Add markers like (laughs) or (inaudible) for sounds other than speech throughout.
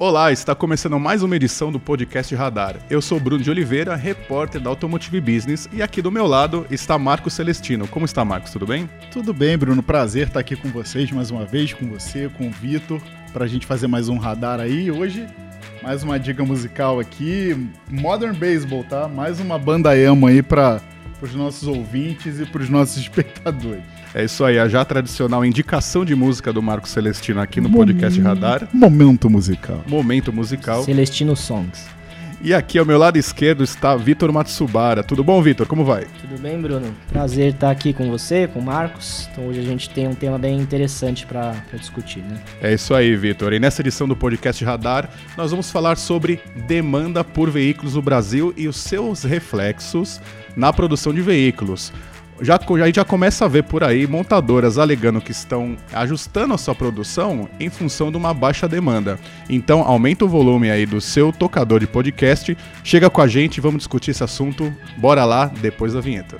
Olá, está começando mais uma edição do podcast Radar. Eu sou Bruno de Oliveira, repórter da Automotive Business, e aqui do meu lado está Marcos Celestino. Como está, Marcos? Tudo bem? Tudo bem, Bruno. Prazer estar aqui com vocês mais uma vez, com você, com o Vitor, para a gente fazer mais um radar aí. Hoje, mais uma dica musical aqui, Modern Baseball, tá? Mais uma banda emo aí para os nossos ouvintes e para os nossos (laughs) espectadores. É isso aí, a já tradicional indicação de música do Marco Celestino aqui no podcast Radar. Momento musical. Momento musical. Celestino Songs. E aqui ao meu lado esquerdo está Vitor Matsubara. Tudo bom, Vitor? Como vai? Tudo bem, Bruno? Prazer estar aqui com você, com o Marcos. Então hoje a gente tem um tema bem interessante para discutir, né? É isso aí, Vitor. E nessa edição do podcast Radar, nós vamos falar sobre demanda por veículos no Brasil e os seus reflexos na produção de veículos já, a gente já começa a ver por aí montadoras alegando que estão ajustando a sua produção em função de uma baixa demanda. Então, aumenta o volume aí do seu tocador de podcast, chega com a gente vamos discutir esse assunto. Bora lá depois da vinheta.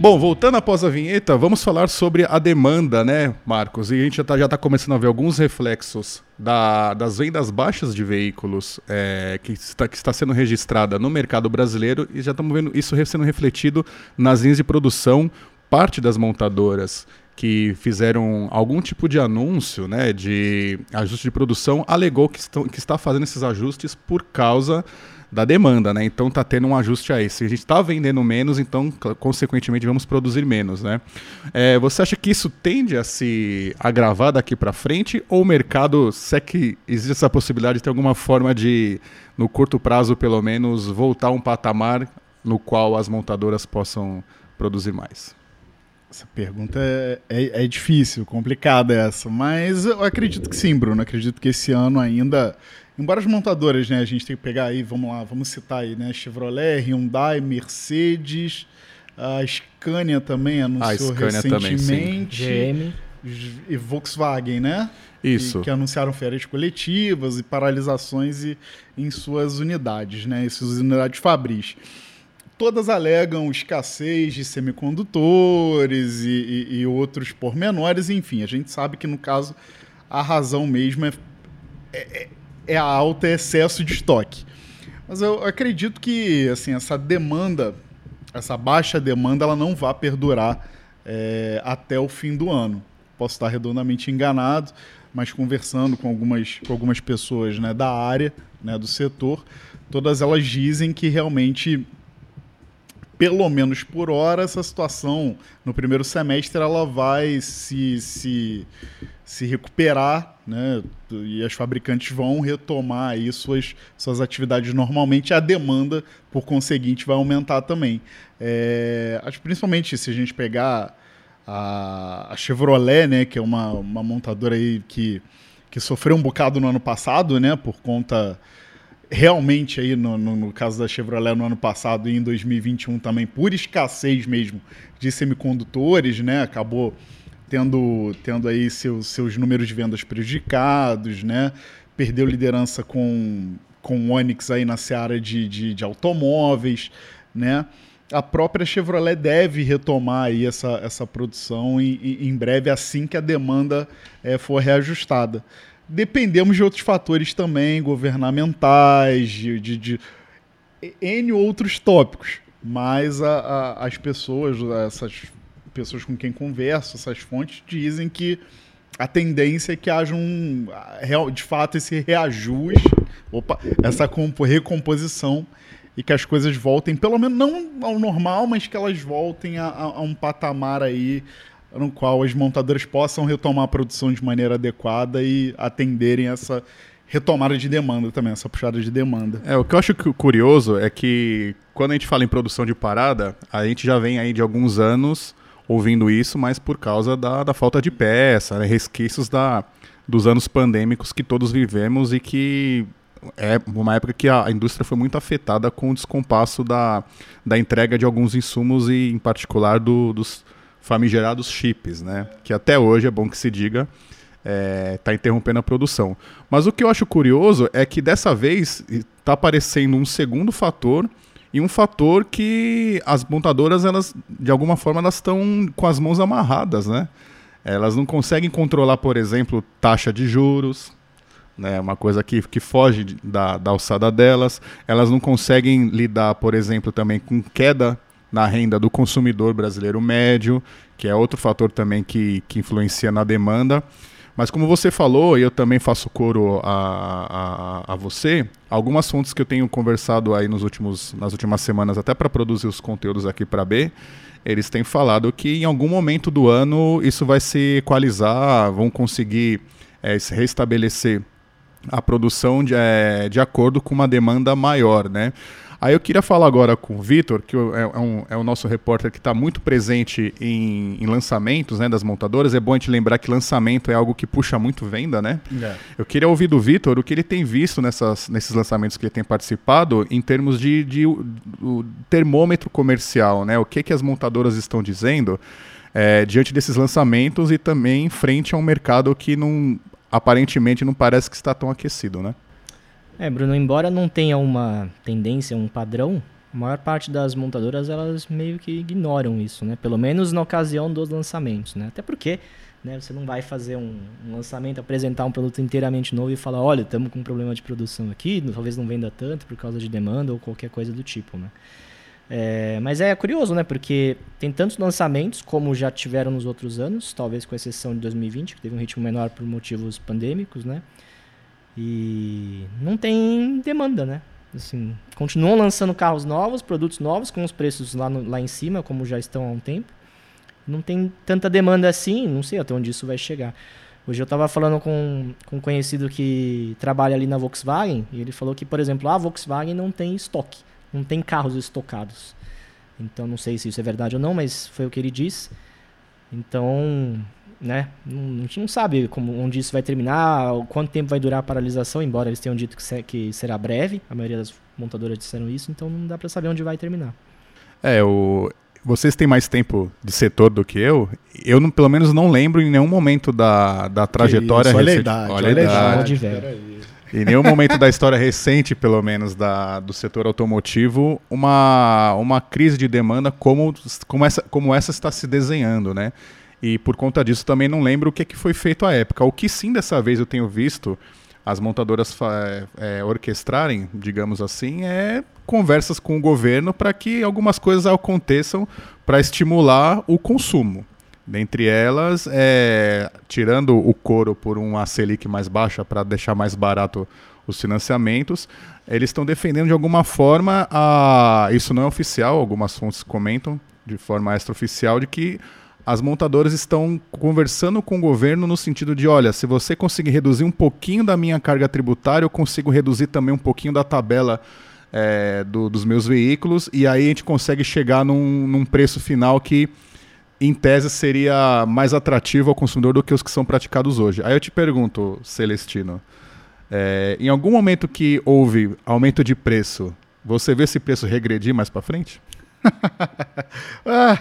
Bom, voltando após a vinheta, vamos falar sobre a demanda, né, Marcos? E a gente já está tá começando a ver alguns reflexos da, das vendas baixas de veículos é, que, está, que está sendo registrada no mercado brasileiro e já estamos vendo isso sendo refletido nas linhas de produção. Parte das montadoras que fizeram algum tipo de anúncio né, de ajuste de produção alegou que, estão, que está fazendo esses ajustes por causa da demanda, né? Então tá tendo um ajuste aí. Se a gente está vendendo menos, então consequentemente vamos produzir menos, né? É, você acha que isso tende a se agravar daqui para frente ou o mercado, se é que existe essa possibilidade de ter alguma forma de, no curto prazo pelo menos, voltar a um patamar no qual as montadoras possam produzir mais? Essa pergunta é, é, é, difícil, complicada essa, mas eu acredito que sim, Bruno. Acredito que esse ano ainda Embora as montadoras, né, a gente tem que pegar aí, vamos lá, vamos citar aí, né, Chevrolet, Hyundai, Mercedes, a Scania também anunciou Scania recentemente. Também, e Volkswagen, né? Isso. Que, que, anunciaram férias coletivas e paralisações e, em suas unidades, né? Em suas unidades fabris. Todas alegam escassez de semicondutores e, e, e outros pormenores, enfim, a gente sabe que no caso a razão mesmo é, é, é alta, é excesso de estoque. Mas eu acredito que assim essa demanda, essa baixa demanda, ela não vai perdurar é, até o fim do ano. Posso estar redondamente enganado, mas conversando com algumas, com algumas pessoas né, da área, né, do setor, todas elas dizem que realmente pelo menos por hora, essa situação no primeiro semestre ela vai se, se, se recuperar, né? E as fabricantes vão retomar aí suas, suas atividades normalmente. A demanda, por conseguinte, vai aumentar também. É, principalmente se a gente pegar a, a Chevrolet, né? Que é uma, uma montadora aí que, que sofreu um bocado no ano passado, né? Por conta realmente aí no, no, no, caso da Chevrolet no ano passado e em 2021 também por escassez mesmo de semicondutores, né? Acabou tendo, tendo aí seus, seus números de vendas prejudicados, né? Perdeu liderança com, com o Onix aí na seara de, de, de automóveis, né? A própria Chevrolet deve retomar aí essa, essa produção em, em breve, assim que a demanda é, for reajustada dependemos de outros fatores também, governamentais, de, de, de N outros tópicos. Mas a, a, as pessoas, essas pessoas com quem converso, essas fontes, dizem que a tendência é que haja um, de fato, esse reajuste, opa, essa recomposição e que as coisas voltem, pelo menos não ao normal, mas que elas voltem a, a um patamar aí no qual as montadoras possam retomar a produção de maneira adequada e atenderem essa retomada de demanda também, essa puxada de demanda. É, o que eu acho curioso é que quando a gente fala em produção de parada, a gente já vem aí de alguns anos ouvindo isso, mas por causa da, da falta de peça, né, resquícios da, dos anos pandêmicos que todos vivemos e que é uma época que a indústria foi muito afetada com o descompasso da, da entrega de alguns insumos e, em particular, do, dos famigerados chips, né? Que até hoje é bom que se diga, está é, interrompendo a produção. Mas o que eu acho curioso é que dessa vez está aparecendo um segundo fator e um fator que as montadoras, elas, de alguma forma, elas estão com as mãos amarradas, né? Elas não conseguem controlar, por exemplo, taxa de juros, né, uma coisa que, que foge da, da alçada delas. Elas não conseguem lidar, por exemplo, também com queda na renda do consumidor brasileiro médio, que é outro fator também que, que influencia na demanda. Mas como você falou, e eu também faço coro a, a, a você, algumas fontes que eu tenho conversado aí nos últimos, nas últimas semanas, até para produzir os conteúdos aqui para B, eles têm falado que em algum momento do ano isso vai se equalizar, vão conseguir é, se restabelecer a produção de, é, de acordo com uma demanda maior, né? Aí eu queria falar agora com o Vitor, que é, é, um, é o nosso repórter que está muito presente em, em, lançamentos né, das montadoras. É bom a gente lembrar que lançamento é algo que puxa muito venda, né? É. Eu queria ouvir do Vitor o que ele tem visto nessas, nesses lançamentos que ele tem participado em termos de, de, de termômetro comercial, né? O que, que as montadoras estão dizendo é, diante desses lançamentos e também frente a um mercado que não aparentemente não parece que está tão aquecido, né? É, Bruno, embora não tenha uma tendência, um padrão, a maior parte das montadoras elas meio que ignoram isso, né? Pelo menos na ocasião dos lançamentos, né? Até porque né, você não vai fazer um, um lançamento, apresentar um produto inteiramente novo e falar, olha, estamos com um problema de produção aqui, talvez não venda tanto por causa de demanda ou qualquer coisa do tipo, né? É, mas é curioso, né? Porque tem tantos lançamentos como já tiveram nos outros anos, talvez com exceção de 2020, que teve um ritmo menor por motivos pandêmicos, né? E não tem demanda, né? Assim, continuam lançando carros novos, produtos novos, com os preços lá, no, lá em cima, como já estão há um tempo. Não tem tanta demanda assim, não sei até onde isso vai chegar. Hoje eu estava falando com, com um conhecido que trabalha ali na Volkswagen, e ele falou que, por exemplo, a Volkswagen não tem estoque, não tem carros estocados. Então não sei se isso é verdade ou não, mas foi o que ele disse. Então, né? A gente não sabe como, onde isso vai terminar, quanto tempo vai durar a paralisação, embora eles tenham dito que, se, que será breve. A maioria das montadoras disseram isso, então não dá para saber onde vai terminar. É, o, vocês têm mais tempo de setor do que eu. Eu, não, pelo menos, não lembro em nenhum momento da, da trajetória recente. Olha a idade, olha, olha a idade. idade. Em nenhum momento da história recente, pelo menos, da, do setor automotivo, uma, uma crise de demanda como, como, essa, como essa está se desenhando, né? E por conta disso também não lembro o que, que foi feito à época. O que sim dessa vez eu tenho visto as montadoras é, orquestrarem, digamos assim, é conversas com o governo para que algumas coisas aconteçam para estimular o consumo. Dentre elas, é, tirando o couro por uma Selic mais baixa para deixar mais barato os financiamentos, eles estão defendendo de alguma forma, a, isso não é oficial, algumas fontes comentam de forma extraoficial, de que as montadoras estão conversando com o governo no sentido de, olha, se você conseguir reduzir um pouquinho da minha carga tributária, eu consigo reduzir também um pouquinho da tabela é, do, dos meus veículos, e aí a gente consegue chegar num, num preço final que, em tese, seria mais atrativo ao consumidor do que os que são praticados hoje. Aí eu te pergunto, Celestino, é, em algum momento que houve aumento de preço, você vê esse preço regredir mais para frente? (laughs) (laughs) ah.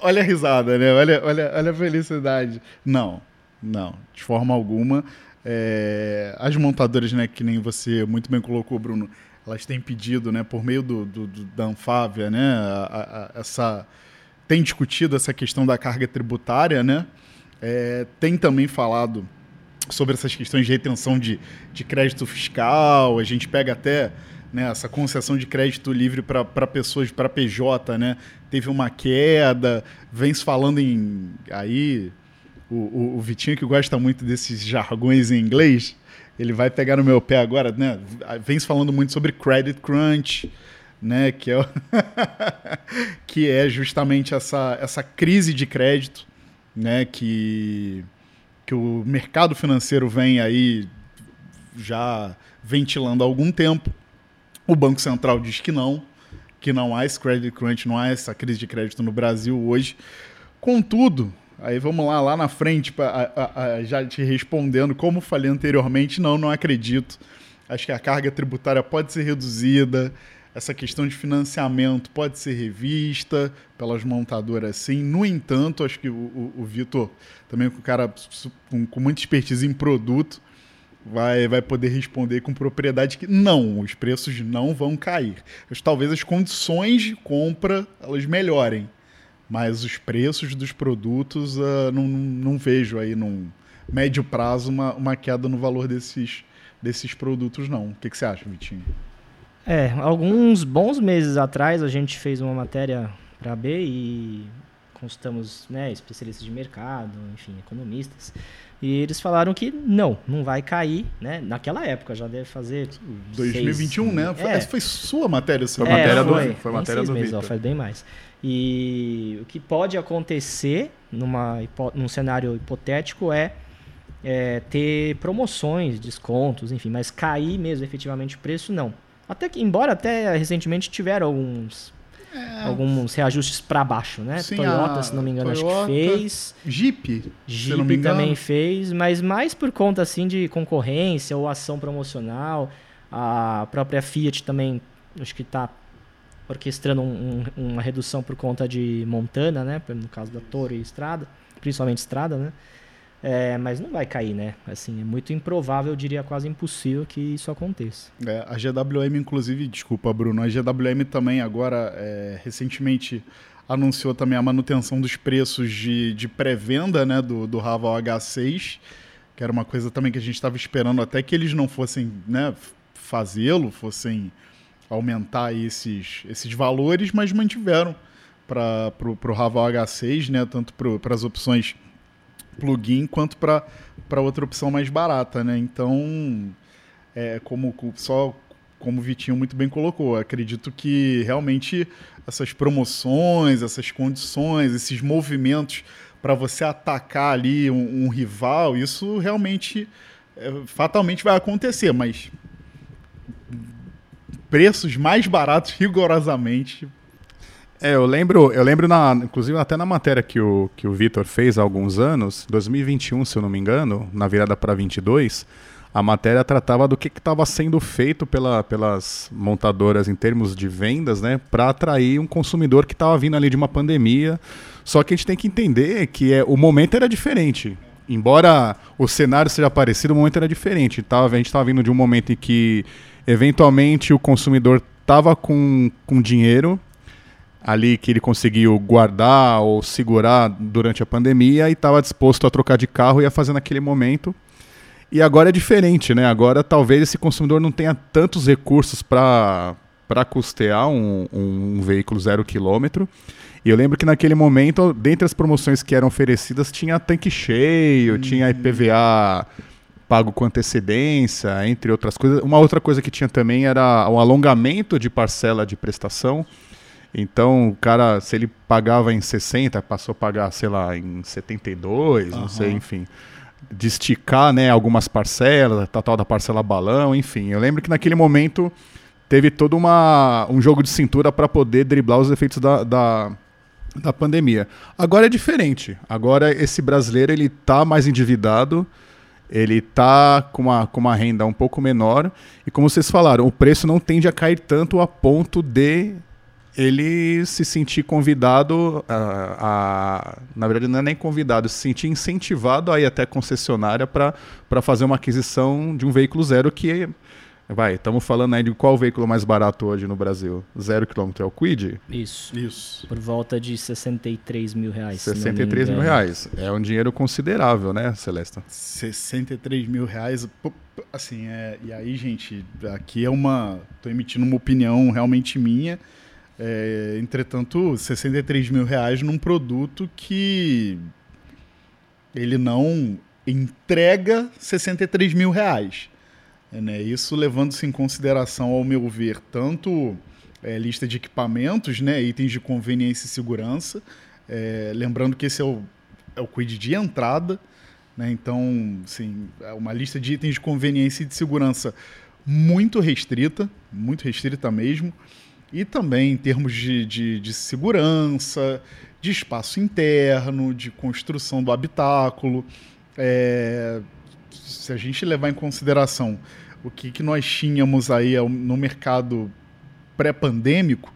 Olha a risada, né? Olha, olha, olha a felicidade. Não, não, de forma alguma. É, as montadoras, né, que nem você muito bem colocou, Bruno, elas têm pedido, né, por meio do, do, do da Anfávia, né, a, a, essa tem discutido essa questão da carga tributária, né? É, tem também falado sobre essas questões de retenção de, de crédito fiscal. A gente pega até né, essa concessão de crédito livre para pessoas, para PJ, né, teve uma queda, vem se falando em. Aí, o, o, o, Vitinho, que gosta muito desses jargões em inglês, ele vai pegar no meu pé agora, né? Vem se falando muito sobre credit crunch, né? Que é, (laughs) que é justamente essa, essa crise de crédito, né? Que, que o mercado financeiro vem aí já ventilando há algum tempo. O Banco Central diz que não, que não há esse credit crunch, não há essa crise de crédito no Brasil hoje. Contudo, aí vamos lá, lá na frente, pra, a, a, já te respondendo, como falei anteriormente, não, não acredito. Acho que a carga tributária pode ser reduzida. essa questão de financiamento pode ser revista pelas montadoras, sim. No entanto, acho que o, o, o Vitor, também com um cara com, com muita expertise em produto, vai, vai poder responder com propriedade que não, os preços não vão cair. Talvez as condições de compra elas melhorem, mas os preços dos produtos uh, não, não vejo aí num médio prazo uma, uma queda no valor desses, desses produtos, não. O que, que você acha, Vitinho? É, alguns bons meses atrás a gente fez uma matéria para a B e consultamos né, especialistas de mercado, enfim, economistas, e eles falaram que não, não vai cair, né? Naquela época, já deve fazer. 2021, seis, né? É. Essa foi sua matéria, Foi é, matéria foi, do, foi matéria do meses, ó, faz bem mais. E o que pode acontecer numa, num cenário hipotético é, é ter promoções, descontos, enfim, mas cair mesmo efetivamente o preço, não. Até que, embora até recentemente tiveram alguns é. alguns reajustes para baixo, né? Sim, Toyota, se não me engano, Toyota, acho que fez. Jeep, Jeep também fez, mas mais por conta assim de concorrência ou ação promocional. A própria Fiat também, acho que está orquestrando um, um, uma redução por conta de Montana, né? No caso da Torre e Estrada, principalmente Estrada, né? É, mas não vai cair, né? Assim, é muito improvável, eu diria quase impossível que isso aconteça. É, a GWM, inclusive, desculpa, Bruno, a GWM também agora, é, recentemente, anunciou também a manutenção dos preços de, de pré-venda né, do, do Raval H6, que era uma coisa também que a gente estava esperando até que eles não fossem né, fazê-lo, fossem aumentar esses, esses valores, mas mantiveram para o Raval H6, né, tanto para as opções plugin quanto para outra opção mais barata, né? Então, é, como só como o Vitinho muito bem colocou, acredito que realmente essas promoções, essas condições, esses movimentos para você atacar ali um, um rival, isso realmente é, fatalmente vai acontecer, mas preços mais baratos rigorosamente é, eu lembro, eu lembro na, inclusive até na matéria que o, que o Vitor fez há alguns anos, 2021, se eu não me engano, na virada para 22, a matéria tratava do que estava sendo feito pela, pelas montadoras em termos de vendas, né, para atrair um consumidor que estava vindo ali de uma pandemia. Só que a gente tem que entender que é, o momento era diferente. Embora o cenário seja parecido, o momento era diferente. Tava, a gente estava vindo de um momento em que, eventualmente, o consumidor estava com, com dinheiro ali que ele conseguiu guardar ou segurar durante a pandemia e estava disposto a trocar de carro e ia fazer naquele momento. E agora é diferente, né? Agora talvez esse consumidor não tenha tantos recursos para custear um, um, veículo zero quilômetro. E eu lembro que naquele momento, dentre as promoções que eram oferecidas, tinha tanque cheio, uhum. tinha IPVA pago com antecedência, entre outras coisas. Uma outra coisa que tinha também era o alongamento de parcela de prestação. Então, o cara, se ele pagava em 60, passou a pagar, sei lá, em 72, uhum. não sei, enfim. De esticar, né, algumas parcelas, tal, tal da parcela balão, enfim. Eu lembro que naquele momento teve todo uma, um jogo de cintura para poder driblar os efeitos da, da, da pandemia. Agora é diferente. Agora esse brasileiro ele tá mais endividado, ele tá com uma, com uma renda um pouco menor e como vocês falaram, o preço não tende a cair tanto a ponto de ele se sentir convidado a, a, na verdade não é nem convidado, se sentir incentivado a ir até a concessionária para fazer uma aquisição de um veículo zero que vai, estamos falando aí de qual veículo mais barato hoje no Brasil? Zero quilômetro é o Quid? Isso. Isso. Por volta de 63 mil reais. 63 mil reais. É um dinheiro considerável, né, Celesta? 63 mil reais, assim, é, e aí, gente, aqui é uma, tô emitindo uma opinião realmente minha, é, entretanto, 63 mil reais num produto que ele não entrega 63 mil reais. É, né? Isso levando-se em consideração, ao meu ver, tanto é, lista de equipamentos, né, itens de conveniência e segurança. É, lembrando que esse é o, é o quid de entrada. Né? Então, sim, é uma lista de itens de conveniência e de segurança muito restrita, muito restrita mesmo e também em termos de, de, de segurança, de espaço interno, de construção do habitáculo. É, se a gente levar em consideração o que, que nós tínhamos aí no mercado pré-pandêmico,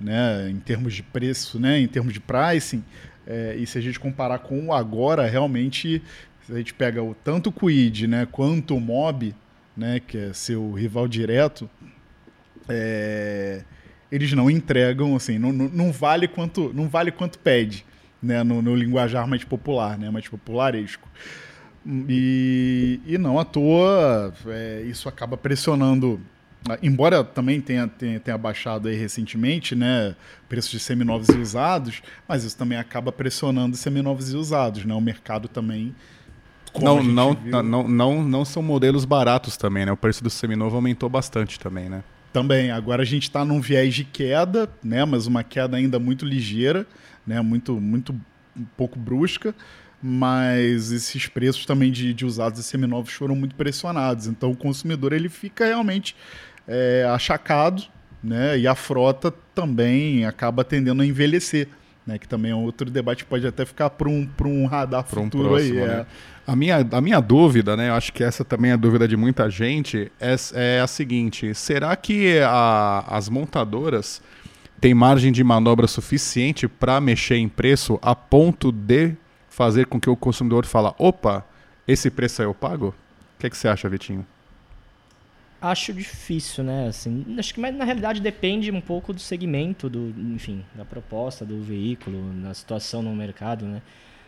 né, em termos de preço, né, em termos de pricing, é, e se a gente comparar com o agora, realmente, se a gente pega o, tanto o Quid né, quanto o Mob, né, que é seu rival direto, é, eles não entregam, assim, não, não, não, vale quanto não vale quanto pede, né, no, no linguajar mais popular, né, mais popularesco. E, e não à toa, é, isso acaba pressionando embora também tenha, tenha, tenha baixado aí recentemente, né, preços de seminovos e usados, mas isso também acaba pressionando seminovos e usados, né, o mercado também não, não, viu... não, não, não são modelos baratos também, né? O preço do seminovo aumentou bastante também, né? Também. Agora a gente está num viés de queda, né? Mas uma queda ainda muito ligeira, né? Muito, muito um pouco brusca. Mas esses preços também de, de usados e seminovos foram muito pressionados. Então o consumidor ele fica realmente é, achacado, né? E a frota também acaba tendendo a envelhecer. Né, que também é outro debate que pode até ficar para um, um radar pra futuro um próximo, aí. É. Né? A minha, a minha dúvida, né? Eu acho que essa também é a dúvida de muita gente, é, é a seguinte: será que a, as montadoras têm margem de manobra suficiente para mexer em preço a ponto de fazer com que o consumidor fala, opa, esse preço aí eu pago? O que, é que você acha, Vitinho? Acho difícil, né? Assim, acho que mas na realidade depende um pouco do segmento, do, enfim, da proposta do veículo, da situação no mercado, né?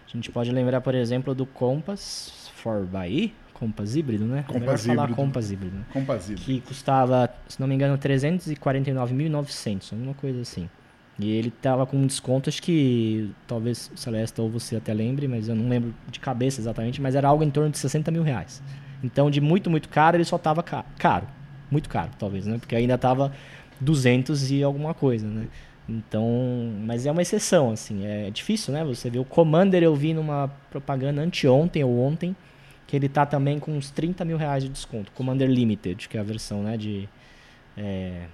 A gente pode lembrar, por exemplo, do Compass 4xE, Compass híbrido, né? Compass híbrido. falar Compass híbrido. Né? Compass híbrido. Que custava, se não me engano, 349.900, alguma coisa assim. E ele tava com um desconto, acho que talvez Celeste ou você até lembre, mas eu não lembro de cabeça exatamente, mas era algo em torno de 60 mil reais. Então, de muito, muito caro, ele só tava caro. Muito caro, talvez, né? Porque ainda tava 200 e alguma coisa, né? Então, mas é uma exceção, assim, é difícil, né? Você vê o Commander, eu vi numa propaganda anteontem ou ontem, que ele tá também com uns 30 mil reais de desconto. Commander Limited, que é a versão, né, de... É,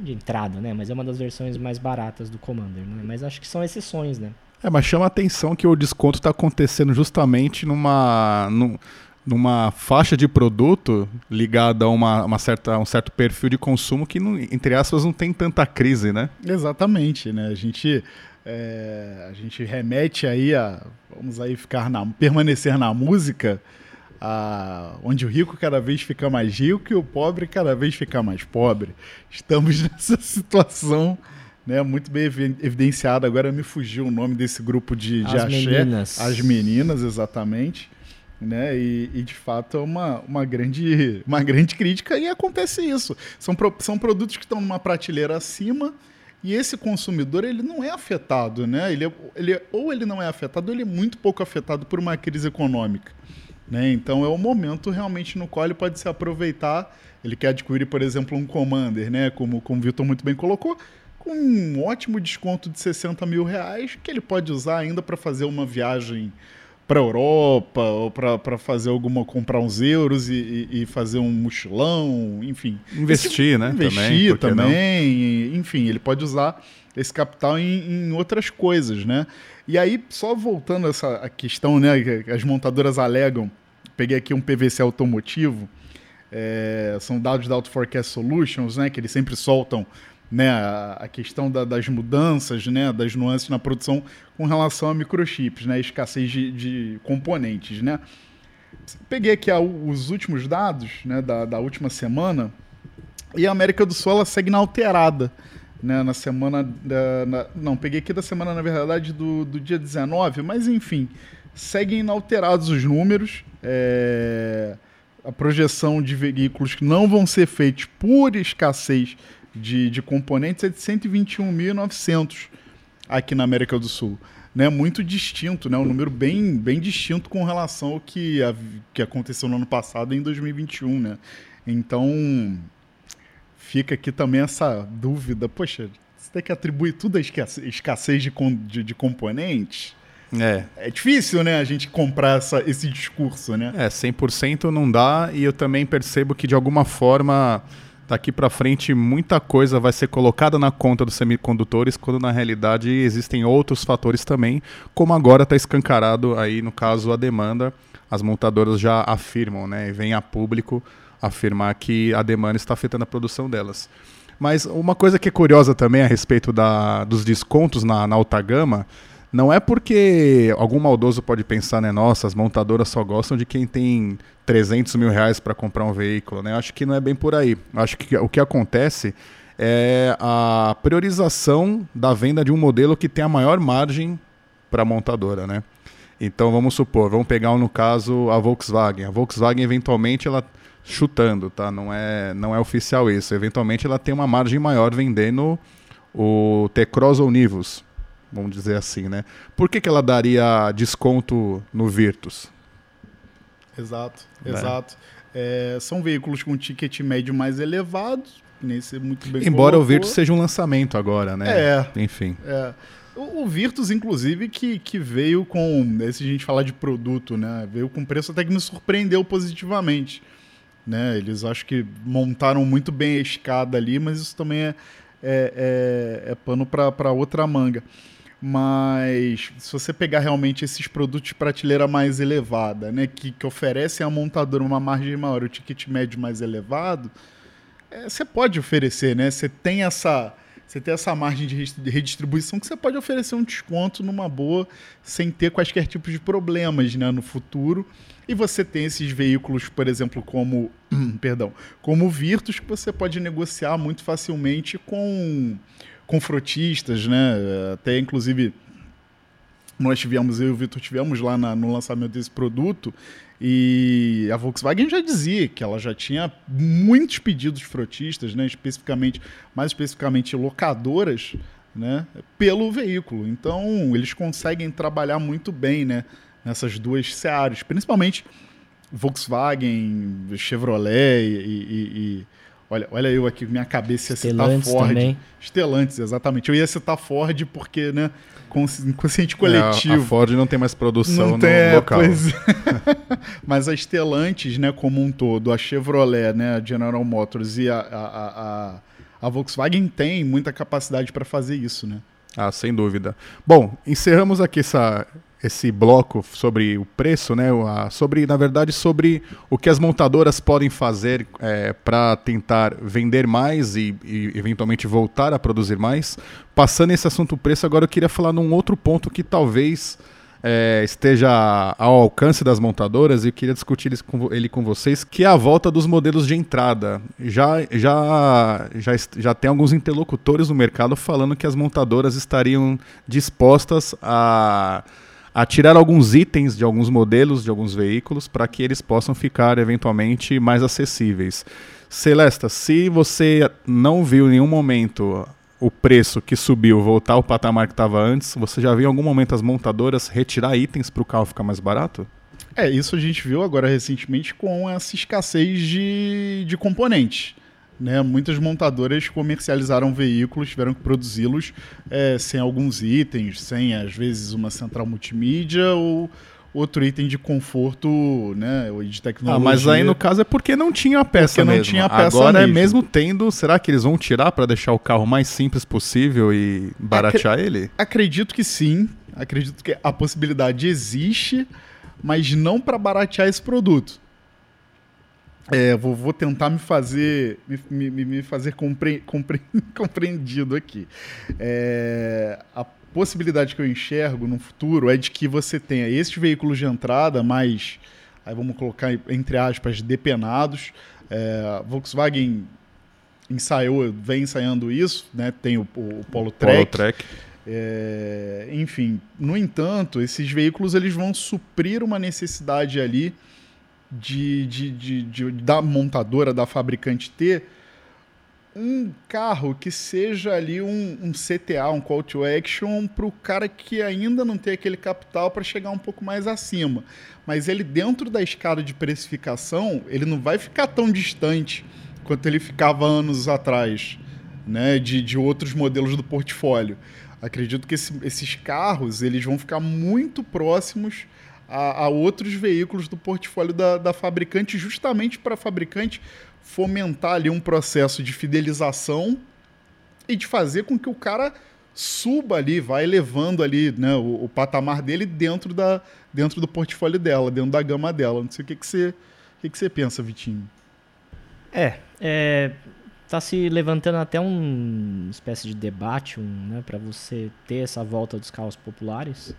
de entrada, né? Mas é uma das versões mais baratas do Commander, né? Mas acho que são exceções, né? É, mas chama a atenção que o desconto está acontecendo justamente numa... Num numa faixa de produto ligada a uma, uma certa, um certo perfil de consumo que, não, entre aspas, não tem tanta crise, né? Exatamente, né? A gente, é, a gente remete aí a, vamos aí ficar na, permanecer na música, a, onde o rico cada vez fica mais rico e o pobre cada vez fica mais pobre. Estamos (laughs) nessa situação né, muito bem evidenciada. Agora me fugiu o nome desse grupo de, de As axé. Meninas. As meninas, exatamente né? E, e, de fato é uma, uma, grande, (laughs) uma grande crítica e acontece isso. São, pro, são produtos que estão numa prateleira acima e esse consumidor ele não é afetado, né? Ele, é, ele é, ou ele não é afetado, ou ele é muito pouco afetado por uma crise econômica. Né? Então é o momento realmente no qual ele pode se aproveitar. Ele quer adquirir, por exemplo, um Commander, né? como, como o Vitor muito bem colocou, com um ótimo desconto de 60 mil reais, que ele pode usar ainda para fazer uma viagem para Europa ou para fazer alguma comprar uns euros e, e, fazer um mochilão, enfim. Investir, esse, né? Investir também, também enfim, ele pode usar esse capital em, em, outras coisas, né? E aí, só voltando a essa a questão, né, que as montadoras alegam, peguei aqui um PVC automotivo, é, são dados da Auto Forecast Solutions, né, que eles sempre soltam né, a, a questão da, das mudanças, né, das nuances na produção com relação a microchips, né, escassez de, de componentes, né. Peguei aqui os últimos dados, né, da, da última semana e a América do Sul ela segue inalterada, né, na semana da, na, não, peguei aqui da semana na verdade do, do dia 19, mas enfim, seguem inalterados os números, é, a projeção de veículos que não vão ser feitos por escassez de, de componentes é de 121.900 aqui na América do Sul. Né, muito distinto, né, um número bem, bem distinto com relação ao que, a, que aconteceu no ano passado em 2021. Né? Então, fica aqui também essa dúvida: poxa, você tem que atribuir tudo à escassez de, de, de componentes? É. É difícil, né, a gente comprar essa, esse discurso, né? É, 100% não dá, e eu também percebo que de alguma forma daqui para frente muita coisa vai ser colocada na conta dos semicondutores, quando na realidade existem outros fatores também, como agora está escancarado aí no caso a demanda, as montadoras já afirmam, né, e vem a público afirmar que a demanda está afetando a produção delas. Mas uma coisa que é curiosa também a respeito da, dos descontos na, na alta gama, não é porque algum maldoso pode pensar, né? Nossa, as montadoras só gostam de quem tem 300 mil reais para comprar um veículo, né? Acho que não é bem por aí. Acho que o que acontece é a priorização da venda de um modelo que tem a maior margem para a montadora, né? Então vamos supor, vamos pegar no caso a Volkswagen. A Volkswagen eventualmente ela chutando, tá? Não é, não é oficial isso. Eventualmente ela tem uma margem maior vendendo o T-Cross ou Nivus, vamos dizer assim, né? Por que, que ela daria desconto no Virtus? Exato, né? exato. É, são veículos com ticket médio mais elevado, nesse muito bem Embora colocou. o Virtus seja um lançamento agora, né? É. Enfim. É. O, o, Virtus, inclusive, que, que veio com. Se a gente falar de produto, né? Veio com preço até que me surpreendeu positivamente. Né? Eles acho que montaram muito bem a escada ali, mas isso também é, é, é, é pano para outra manga. Mas se você pegar realmente esses produtos de prateleira mais elevada, né, que, que oferecem à montadora uma margem maior, o ticket médio mais elevado, é, você pode oferecer, né? Você tem essa você tem essa margem de redistribuição que você pode oferecer um desconto numa boa, sem ter quaisquer tipos de problemas né, no futuro. E você tem esses veículos, por exemplo, como, (clears throat) perdão, como Virtus, que você pode negociar muito facilmente com, com frotistas, né? Até inclusive nós tivemos, eu e o Vitor tivemos lá na, no lançamento desse produto e a Volkswagen já dizia que ela já tinha muitos pedidos frotistas, né, especificamente, mais especificamente locadoras, né, pelo veículo. Então, eles conseguem trabalhar muito bem, né, nessas duas searas, principalmente Volkswagen, Chevrolet e, e, e Olha, olha eu aqui, minha cabeça ia citar Ford. Também. Estelantes, exatamente. Eu ia citar Ford porque, né, consciente coletivo. É, a Ford não tem mais produção não no tem, local. Pois... (laughs) Mas a Stellantis, né, como um todo, a Chevrolet, né, a General Motors e a, a, a, a Volkswagen tem muita capacidade para fazer isso, né? Ah, sem dúvida. Bom, encerramos aqui essa, esse bloco sobre o preço, né? Sobre, na verdade, sobre o que as montadoras podem fazer é, para tentar vender mais e, e, eventualmente voltar a produzir mais. Passando esse assunto preço, agora eu queria falar num outro ponto que talvez é, esteja ao alcance das montadoras e eu queria discutir ele com vocês, que é a volta dos modelos de entrada. Já, já, já, já tem alguns interlocutores no mercado falando que as montadoras estariam dispostas a a tirar alguns itens de alguns modelos de alguns veículos para que eles possam ficar eventualmente mais acessíveis. Celesta, se você não viu em nenhum momento o preço que subiu voltar ao patamar que estava antes, você já viu em algum momento as montadoras retirar itens para o carro ficar mais barato? É, isso a gente viu agora recentemente com essa escassez de, de componentes. Né? Muitas montadoras comercializaram veículos, tiveram que produzi-los é, sem alguns itens, sem às vezes uma central multimídia ou outro item de conforto, né, ou de tecnologia. Ah, mas aí no caso é porque não tinha a peça porque não mesmo. tinha a peça Agora é mesmo. é mesmo tendo, será que eles vão tirar para deixar o carro mais simples possível e baratear Acre ele? Acredito que sim. Acredito que a possibilidade existe, mas não para baratear esse produto. É, vou, vou, tentar me fazer me, me, me fazer compre, compre, (laughs) compreendido aqui. É, a possibilidade que eu enxergo no futuro é de que você tenha esses veículos de entrada mais, aí vamos colocar entre aspas, depenados. É, Volkswagen ensaiou, vem ensaiando isso, né? tem o, o Polo Trek. Polo Trek. É, enfim, no entanto, esses veículos eles vão suprir uma necessidade ali de, de, de, de da montadora, da fabricante ter um carro que seja ali um, um CTA, um call to action, para o cara que ainda não tem aquele capital para chegar um pouco mais acima. Mas ele, dentro da escada de precificação, ele não vai ficar tão distante quanto ele ficava anos atrás, né, de, de outros modelos do portfólio. Acredito que esse, esses carros eles vão ficar muito próximos a, a outros veículos do portfólio da, da fabricante, justamente para a fabricante fomentar ali um processo de fidelização e de fazer com que o cara suba ali, vai elevando ali né, o, o, patamar dele dentro, da, dentro do portfólio dela, dentro da gama dela. Não sei o que, que, você, o que, que você pensa, Vitinho. É, é tá se levantando até um espécie de debate, um, né, para você ter essa volta dos carros populares.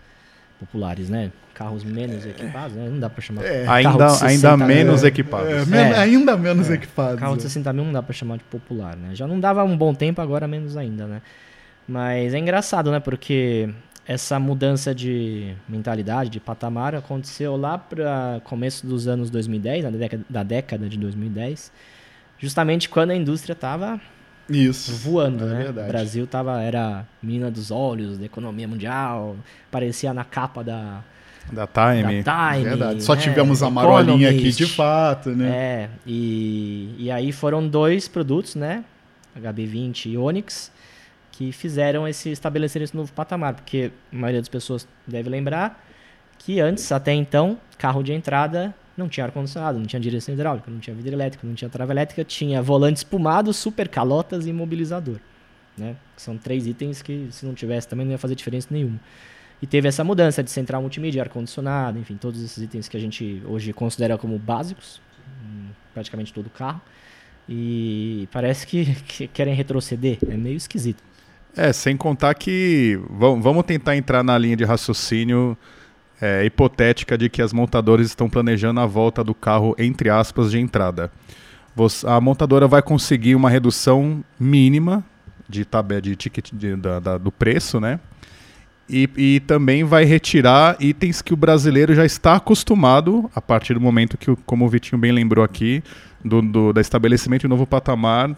Populares, né? Carros menos equipados, né? Não dá para chamar. É, ainda, ainda menos é, equipados. É, ainda menos equipados. Carro de 60 mil não dá para chamar de popular, né? Já não dava um bom tempo, agora menos ainda, né? Mas é engraçado, né? Porque essa mudança de mentalidade, de patamar, aconteceu lá para começo dos anos 2010, na década, da década de 2010, justamente quando a indústria estava voando, é né? Verdade. O Brasil tava, era menina dos olhos da economia mundial, parecia na capa da, da Time. Da Time Verdade. Só né? tivemos a marolinha aqui de fato, né? É, e, e aí foram dois produtos, né? HB20 e Onix, que fizeram esse estabelecer esse novo patamar, porque a maioria das pessoas deve lembrar que antes, até então, carro de entrada não tinha ar-condicionado, não tinha direção hidráulica, não tinha vidro elétrico, não tinha trava elétrica, tinha volante espumado, super calotas e imobilizador. Né? São três itens que, se não tivesse, também não ia fazer diferença nenhuma. E teve essa mudança de central multimídia, ar-condicionado, enfim, todos esses itens que a gente hoje considera como básicos, em praticamente todo carro. E parece que, (laughs) que querem retroceder, é meio esquisito. É, sem contar que vamos tentar entrar na linha de raciocínio é, hipotética de que as montadoras estão planejando a volta do carro, entre aspas, de entrada. Você, a montadora vai conseguir uma redução mínima de tabela de ticket de, da, da, do preço, né? E, e, também vai retirar itens que o brasileiro já está acostumado a partir do momento que, como o Vitinho bem lembrou aqui, do, do, do estabelecimento de novo patamar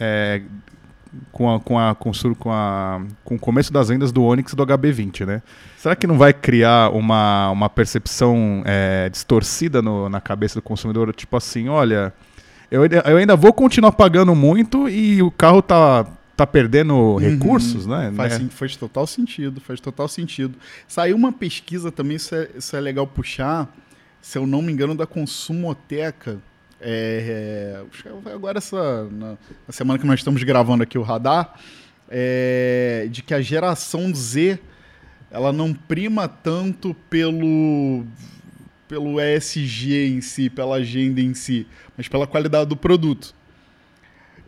é, com, a, com, a, com, com, a, com o começo das vendas do Onix do HB20, né? Será que não vai criar uma, uma percepção é, distorcida no, na cabeça do consumidor? Tipo assim, olha, eu, eu ainda vou continuar pagando muito e o carro tá, tá perdendo uhum. recursos, né? Faz, né? faz total sentido, faz total sentido. Saiu uma pesquisa também, isso é, isso é legal puxar, se eu não me engano, da Consumoteca, é, é, agora essa na, na, semana que nós estamos gravando aqui o radar, é, de que a geração Z ela não prima tanto pelo pelo ESG em si, pela agenda em si, mas pela qualidade do produto.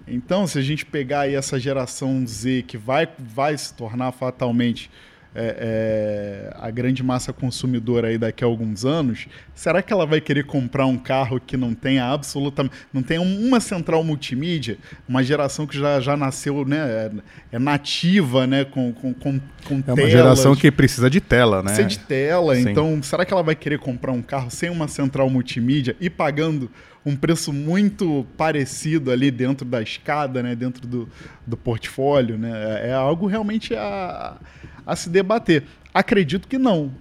Então, se a gente pegar aí essa geração Z que vai, vai se tornar fatalmente é, é, a grande massa consumidora aí daqui a alguns anos, será que ela vai querer comprar um carro que não tenha absolutamente, não tenha uma central multimídia, uma geração que já, já nasceu, né, é, é nativa, né, com, com, com, com É uma telas, geração que precisa de tela, né? Precisa de tela, Sim. então será que ela vai querer comprar um carro sem uma central multimídia e pagando um preço muito parecido ali dentro da escada, né, dentro do, do portfólio, né? É, é algo realmente a a se debater. Acredito que não,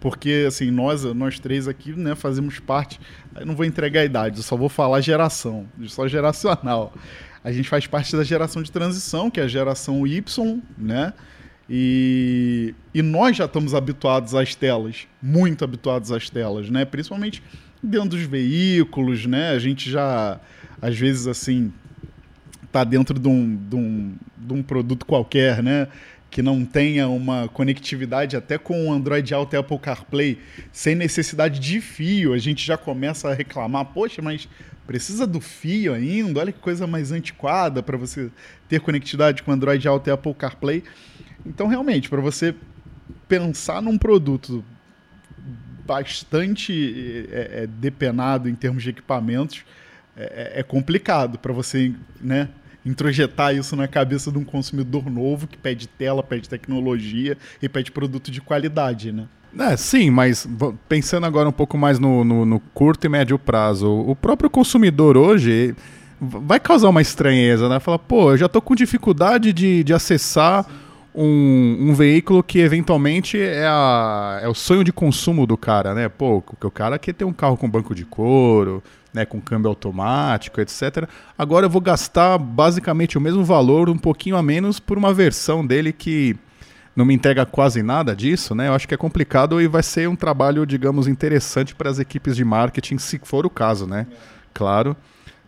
porque assim nós nós três aqui né fazemos parte eu não vou entregar a idade eu só vou falar geração só geracional a gente faz parte da geração de transição que é a geração Y né e, e nós já estamos habituados às telas muito habituados às telas né principalmente dentro dos veículos né a gente já às vezes assim tá dentro de um, de um, de um produto qualquer né que não tenha uma conectividade até com o Android Auto e Apple CarPlay, sem necessidade de fio, a gente já começa a reclamar, poxa, mas precisa do fio ainda? Olha que coisa mais antiquada para você ter conectividade com Android Auto e Apple CarPlay. Então, realmente, para você pensar num produto bastante é, é, depenado em termos de equipamentos, é, é complicado para você né, introjetar isso na cabeça de um consumidor novo que pede tela, pede tecnologia e pede produto de qualidade, né? É, sim, mas pensando agora um pouco mais no, no, no curto e médio prazo, o próprio consumidor hoje vai causar uma estranheza, né? Falar, pô, eu já tô com dificuldade de, de acessar um, um veículo que eventualmente é, a, é o sonho de consumo do cara, né? Pô, o cara quer ter um carro com banco de couro, né, com câmbio automático, etc. Agora eu vou gastar basicamente o mesmo valor, um pouquinho a menos, por uma versão dele que não me entrega quase nada disso, né? Eu acho que é complicado e vai ser um trabalho, digamos, interessante para as equipes de marketing, se for o caso, né? Claro,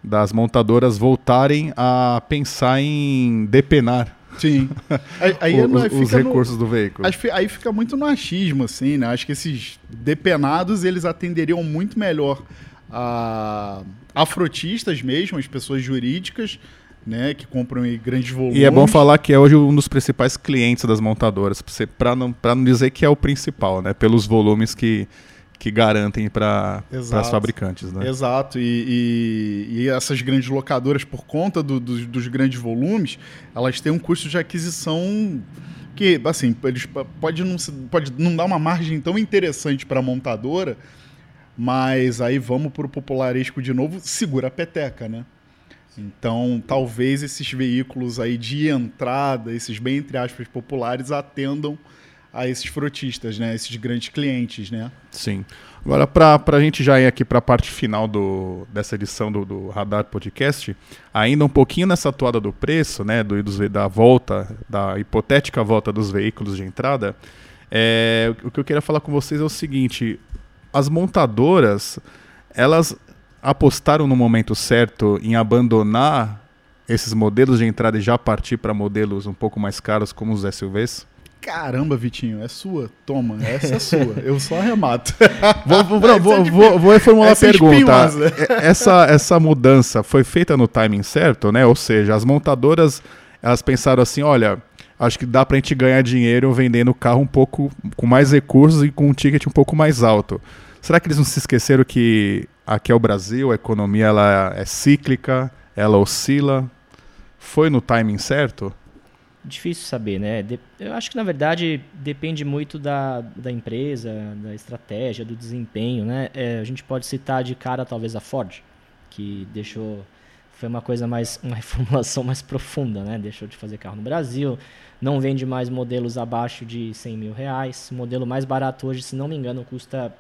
das montadoras voltarem a pensar em depenar Sim. Aí, aí o, os, os recursos no, do veículo. Aí fica muito no achismo, assim, né? Acho que esses depenados, eles atenderiam muito melhor a, a frotistas mesmo, as pessoas jurídicas, né, que compram em grandes volumes. E é bom falar que é hoje um dos principais clientes das montadoras, para não, não dizer que é o principal, né, pelos volumes que, que garantem para as fabricantes. Né? Exato, e, e, e, essas grandes locadoras, por conta do, do, dos grandes volumes, elas têm um custo de aquisição que, assim, eles pode não, pode não dar uma margem tão interessante para a montadora, mas aí vamos para o popularesco de novo, segura a peteca, né? Então, talvez esses veículos aí de entrada, esses bem entre aspas populares, atendam a esses frotistas, né? Esses grandes clientes, né? Sim. Agora, para a gente já ir aqui para a parte final do, dessa edição do, do, Radar Podcast, ainda um pouquinho nessa atuada do preço, né? Do, da volta, da hipotética volta dos veículos de entrada, é, o que eu queria falar com vocês é o seguinte: as montadoras, elas apostaram no momento certo em abandonar esses modelos de entrada e já partir para modelos um pouco mais caros como os SUVs? Caramba, Vitinho, é sua. Toma, essa é sua. (laughs) Eu só arremato. (laughs) vou, vou, vou, é vou, vou reformular a pergunta. É, (laughs) essa, essa mudança foi feita no timing certo, né? Ou seja, as montadoras elas pensaram assim: olha, acho que dá para a gente ganhar dinheiro vendendo o carro um pouco com mais recursos e com um ticket um pouco mais alto. Será que eles não se esqueceram que aqui é o Brasil, a economia ela é cíclica, ela oscila. Foi no timing certo? Difícil saber, né? eu acho que na verdade depende muito da, da empresa, da estratégia, do desempenho, né? É, a gente pode citar de cara talvez a Ford, que deixou foi uma coisa mais (laughs) uma reformulação mais profunda, né? Deixou de fazer carro no Brasil, não vende mais modelos abaixo de 100 mil reais. O modelo mais barato hoje, se não me engano, custa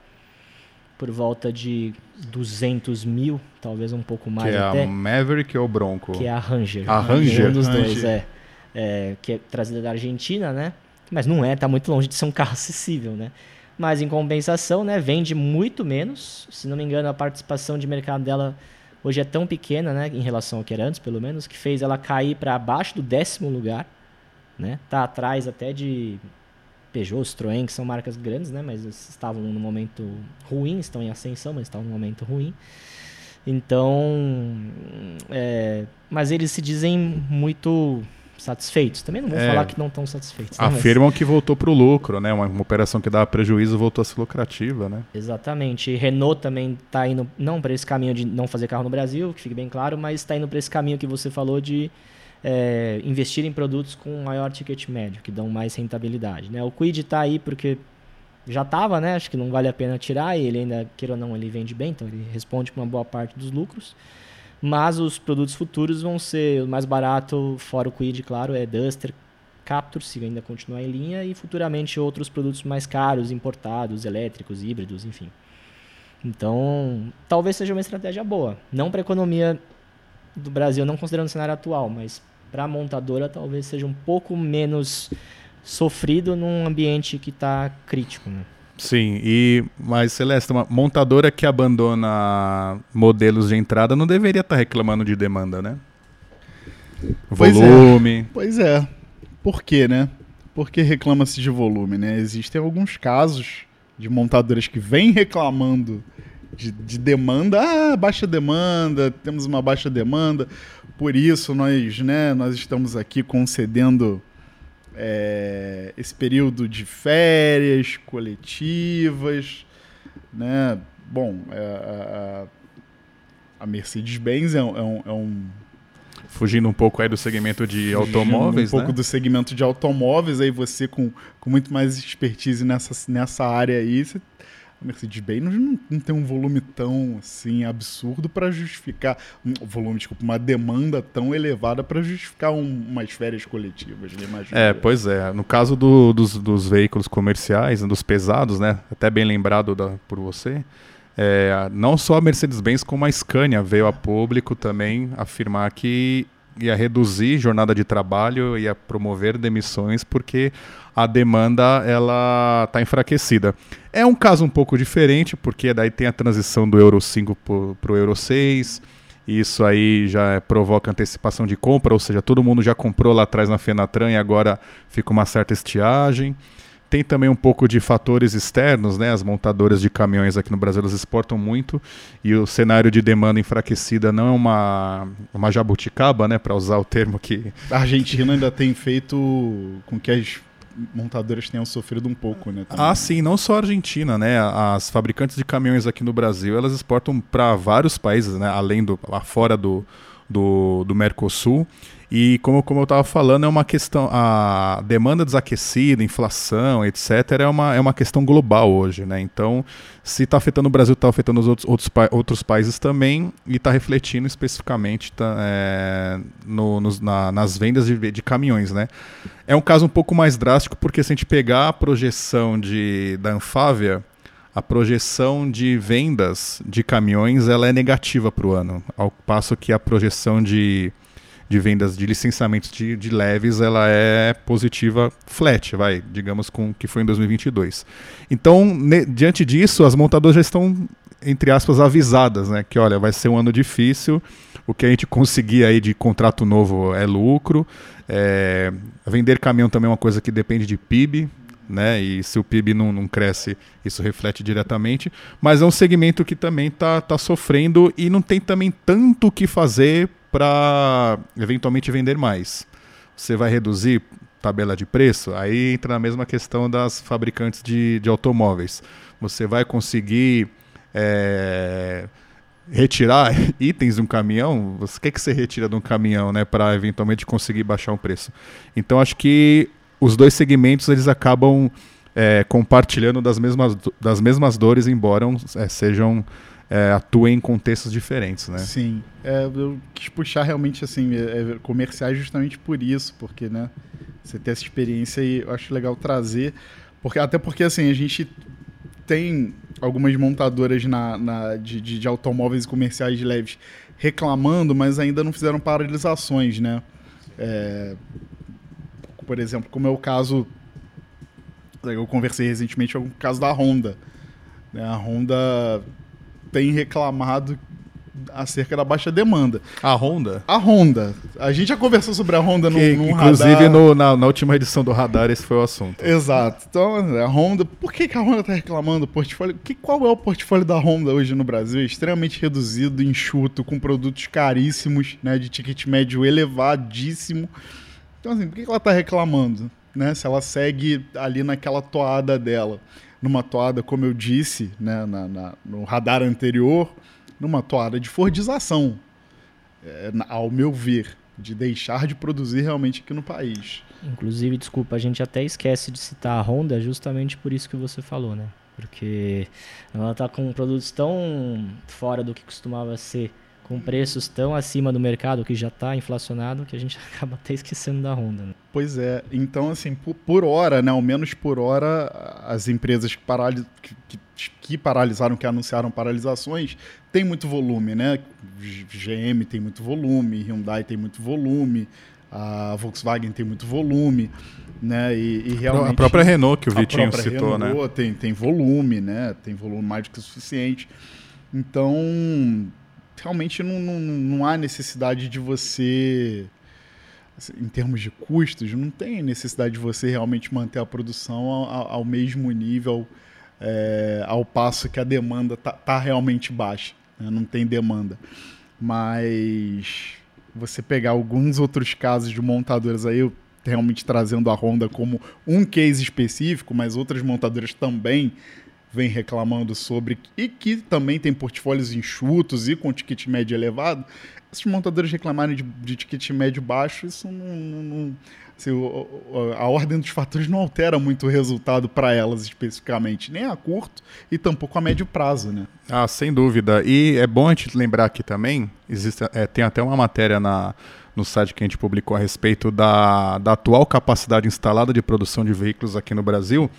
por volta de 200 mil, talvez um pouco mais que até. é a Maverick ou Bronco? Que é a Ranger. A Ranger? Um dos Ranger. dois, é, é. Que é trazida da Argentina, né? Mas não é, tá muito longe de ser um carro (laughs) acessível, né? Mas em compensação, né, vende muito menos. Se não me engano, a participação de mercado dela hoje é tão pequena, né, em relação ao que era antes, pelo menos, que fez ela cair para abaixo do décimo lugar, né? Tá atrás até de Peugeot, Citroën, que são marcas grandes, né? Mas estavam no momento ruim, estão em ascensão, mas estão no momento ruim. Então, é, mas eles se dizem muito satisfeitos. Também não vou é, falar que não estão satisfeitos. Né? Afirmam mas... que voltou para o lucro, né? Uma, uma, operação que dava prejuízo voltou a ser lucrativa, né? Exatamente. E Renault também está indo não para esse caminho de não fazer carro no Brasil, que fique bem claro, mas está indo para esse caminho que você falou de é, investir em produtos com maior ticket médio, que dão mais rentabilidade. Né? O Quid está aí porque já estava, né? Acho que não vale a pena tirar, e ele ainda, queira ou não, ele vende bem, então ele responde com uma boa parte dos lucros. Mas os produtos futuros vão ser o mais barato, fora o Quid, claro, é Duster, Captur, se ainda continuar em linha, e futuramente outros produtos mais caros, importados, elétricos, híbridos, enfim. Então, talvez seja uma estratégia boa. Não para a economia do Brasil, não considerando o cenário atual, mas para a montadora talvez seja um pouco menos sofrido num ambiente que está crítico. Né? Sim, e mas Celeste, uma montadora que abandona modelos de entrada não deveria estar tá reclamando de demanda, né? Pois é. volume. Pois é. Por quê, né? Por que reclama-se de volume, né? Existem alguns casos de montadoras que vêm reclamando de, de, demanda, ah, baixa demanda, temos uma baixa demanda, por isso nós, né, nós estamos aqui concedendo é, esse período de férias coletivas, né? Bom, é, a, a Mercedes-Benz é, é, um, é, um, Fugindo um pouco aí do segmento de automóveis, um pouco né? do segmento de automóveis, aí você com, com muito mais expertise nessa, nessa área aí, você a Mercedes-Benz não, não, tem um volume tão assim absurdo para justificar um volume, desculpa, uma demanda tão elevada para justificar um, umas férias coletivas, né? Imagina. É, pois é. No caso do, dos, dos, veículos comerciais, dos pesados, né? Até bem lembrado da, por você. É, não só a Mercedes-Benz, como a Scania veio a público também afirmar que ia reduzir jornada de trabalho, ia promover demissões, porque a demanda ela está enfraquecida. É um caso um pouco diferente, porque daí tem a transição do Euro 5 para o Euro 6, e isso aí já provoca antecipação de compra, ou seja, todo mundo já comprou lá atrás na Fenatran e agora fica uma certa estiagem. Tem também um pouco de fatores externos, né? As montadoras de caminhões aqui no Brasil elas exportam muito e o cenário de demanda enfraquecida não é uma, uma jabuticaba, né? Para usar o termo que. A Argentina ainda tem feito com que as montadoras tenham sofrido um pouco, né? Também. Ah, sim, não só a Argentina, né? As fabricantes de caminhões aqui no Brasil elas exportam para vários países, né? Além do lá fora do, do, do Mercosul. E como, como eu estava falando, é uma questão. A demanda desaquecida, inflação, etc., é uma, é uma questão global hoje, né? Então, se está afetando o Brasil, está afetando os outros, outros, outros países também, e está refletindo especificamente tá, é, no, nos, na, nas vendas de, de caminhões, né? É um caso um pouco mais drástico, porque se a gente pegar a projeção de, da Anfávia, a projeção de vendas de caminhões ela é negativa para o ano, ao passo que a projeção de de vendas de licenciamentos de, de leves, ela é positiva flat, vai, digamos com que foi em 2022. Então, ne, diante disso, as montadoras já estão entre aspas avisadas, né, que olha, vai ser um ano difícil, o que a gente conseguir aí de contrato novo é lucro, é, vender caminhão também é uma coisa que depende de PIB, né? E se o PIB não, não cresce, isso reflete diretamente. Mas é um segmento que também está tá sofrendo e não tem também tanto o que fazer para eventualmente vender mais. Você vai reduzir tabela de preço? Aí entra na mesma questão das fabricantes de, de automóveis. Você vai conseguir é, retirar (laughs) itens de um caminhão? O que, que você retira de um caminhão né, para eventualmente conseguir baixar o preço? Então acho que os dois segmentos eles acabam é, compartilhando das mesmas, das mesmas dores, embora é, sejam é, atuem em contextos diferentes, né? Sim. É, eu quis puxar realmente assim, é, é, comerciais justamente por isso, porque né, você tem essa experiência e eu acho legal trazer, porque até porque assim, a gente tem algumas montadoras na, na de, de, de, automóveis comerciais leves reclamando, mas ainda não fizeram paralisações, né? É, por exemplo, como é o caso, eu conversei recentemente com o caso da Honda. Né? A Honda tem reclamado acerca da baixa demanda. A Honda? A Honda. A gente já conversou sobre a Honda no, que, inclusive, radar. Na, na, última edição do Radar, esse foi o assunto. Exato. Então, a Honda... Por que, que a Honda está reclamando do portfólio? Que, qual é o portfólio da Honda hoje no Brasil? É extremamente reduzido, enxuto, com produtos caríssimos, né, de ticket médio elevadíssimo. Então, assim, por que, que ela está reclamando? Né, se ela segue ali naquela toada dela numa toada, como eu disse né, na, na, no radar anterior, numa toada de fordização, é, ao meu ver, de deixar de produzir realmente aqui no país. Inclusive, desculpa, a gente até esquece de citar a Honda justamente por isso que você falou, né? Porque ela está com produtos tão fora do que costumava ser com preços tão acima do mercado que já está inflacionado que a gente (laughs) acaba até esquecendo da Honda. Né? Pois é, então assim, por, por, hora, né, ao menos por hora, as empresas que, paralis, que, que, que, paralisaram, que anunciaram paralisações, tem muito volume, né? GM tem muito volume, Hyundai tem muito volume, a Volkswagen tem muito volume, né? E, e realmente a própria Renault que o Vitinho citou, Renault né? Tem, tem volume, né? Tem volume mais do que o suficiente. Então realmente não, não, não há necessidade de você, assim, em termos de custos, não tem necessidade de você realmente manter a produção ao, ao mesmo nível, é, ao passo que a demanda está tá realmente baixa, né? não tem demanda. Mas você pegar alguns outros casos de montadoras aí, realmente trazendo a Honda como um case específico, mas outras montadoras também vem reclamando sobre e que também tem portfólios enxutos e com ticket médio elevado, esses montadores reclamarem de, de ticket médio baixo, isso não. não assim, a ordem dos fatores não altera muito o resultado para elas especificamente, nem a curto e tampouco a médio prazo, né? Ah, sem dúvida. E é bom a gente lembrar aqui também, existe, é, tem até uma matéria na, no site que a gente publicou a respeito da, da atual capacidade instalada de produção de veículos aqui no Brasil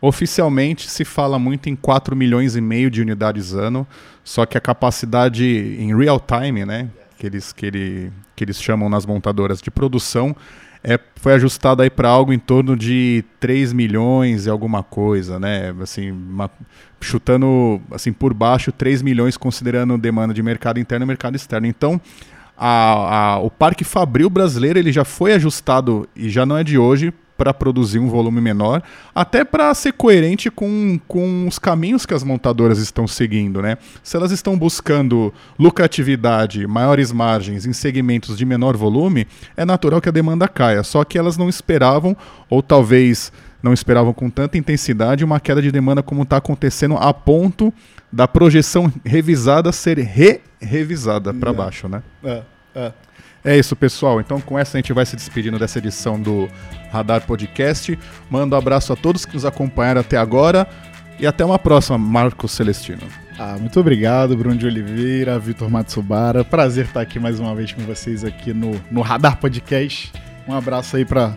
Oficialmente se fala muito em 4 milhões e meio de unidades ano, só que a capacidade em real time, né, que eles, que, ele, que eles chamam nas montadoras de produção, é, foi ajustada aí para algo em torno de 3 milhões e alguma coisa, né? Assim, uma, chutando assim por baixo 3 milhões considerando demanda de mercado interno e mercado externo. Então, a, a, o parque fabril brasileiro ele já foi ajustado e já não é de hoje para produzir um volume menor, até para ser coerente com, com os caminhos que as montadoras estão seguindo, né? Se elas estão buscando lucratividade, maiores margens em segmentos de menor volume, é natural que a demanda caia. Só que elas não esperavam, ou talvez não esperavam com tanta intensidade, uma queda de demanda como está acontecendo a ponto da projeção revisada ser re-revisada para baixo, né? É, é. É isso, pessoal. Então, com essa, a gente vai se despedindo dessa edição do Radar Podcast. Mando um abraço a todos que nos acompanharam até agora e até uma próxima, Marcos Celestino. Ah, muito obrigado, Bruno de Oliveira, Vitor Matsubara. Prazer estar aqui mais uma vez com vocês aqui no, no Radar Podcast. Um abraço aí para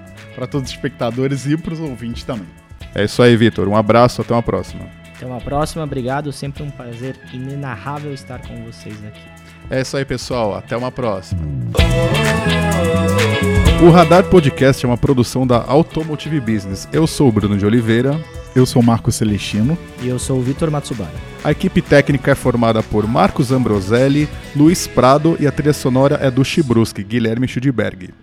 todos os espectadores e para os ouvintes também. É isso aí, Vitor. Um abraço, até uma próxima. Até uma próxima, obrigado. Sempre um prazer inenarrável estar com vocês aqui. É isso aí, pessoal. Até uma próxima. O Radar Podcast é uma produção da Automotive Business. Eu sou o Bruno de Oliveira. Eu sou o Marcos Celestino. E eu sou o Vitor Matsubara. A equipe técnica é formada por Marcos Ambroselli, Luiz Prado e a trilha sonora é do Chibruski, Guilherme Schudberg.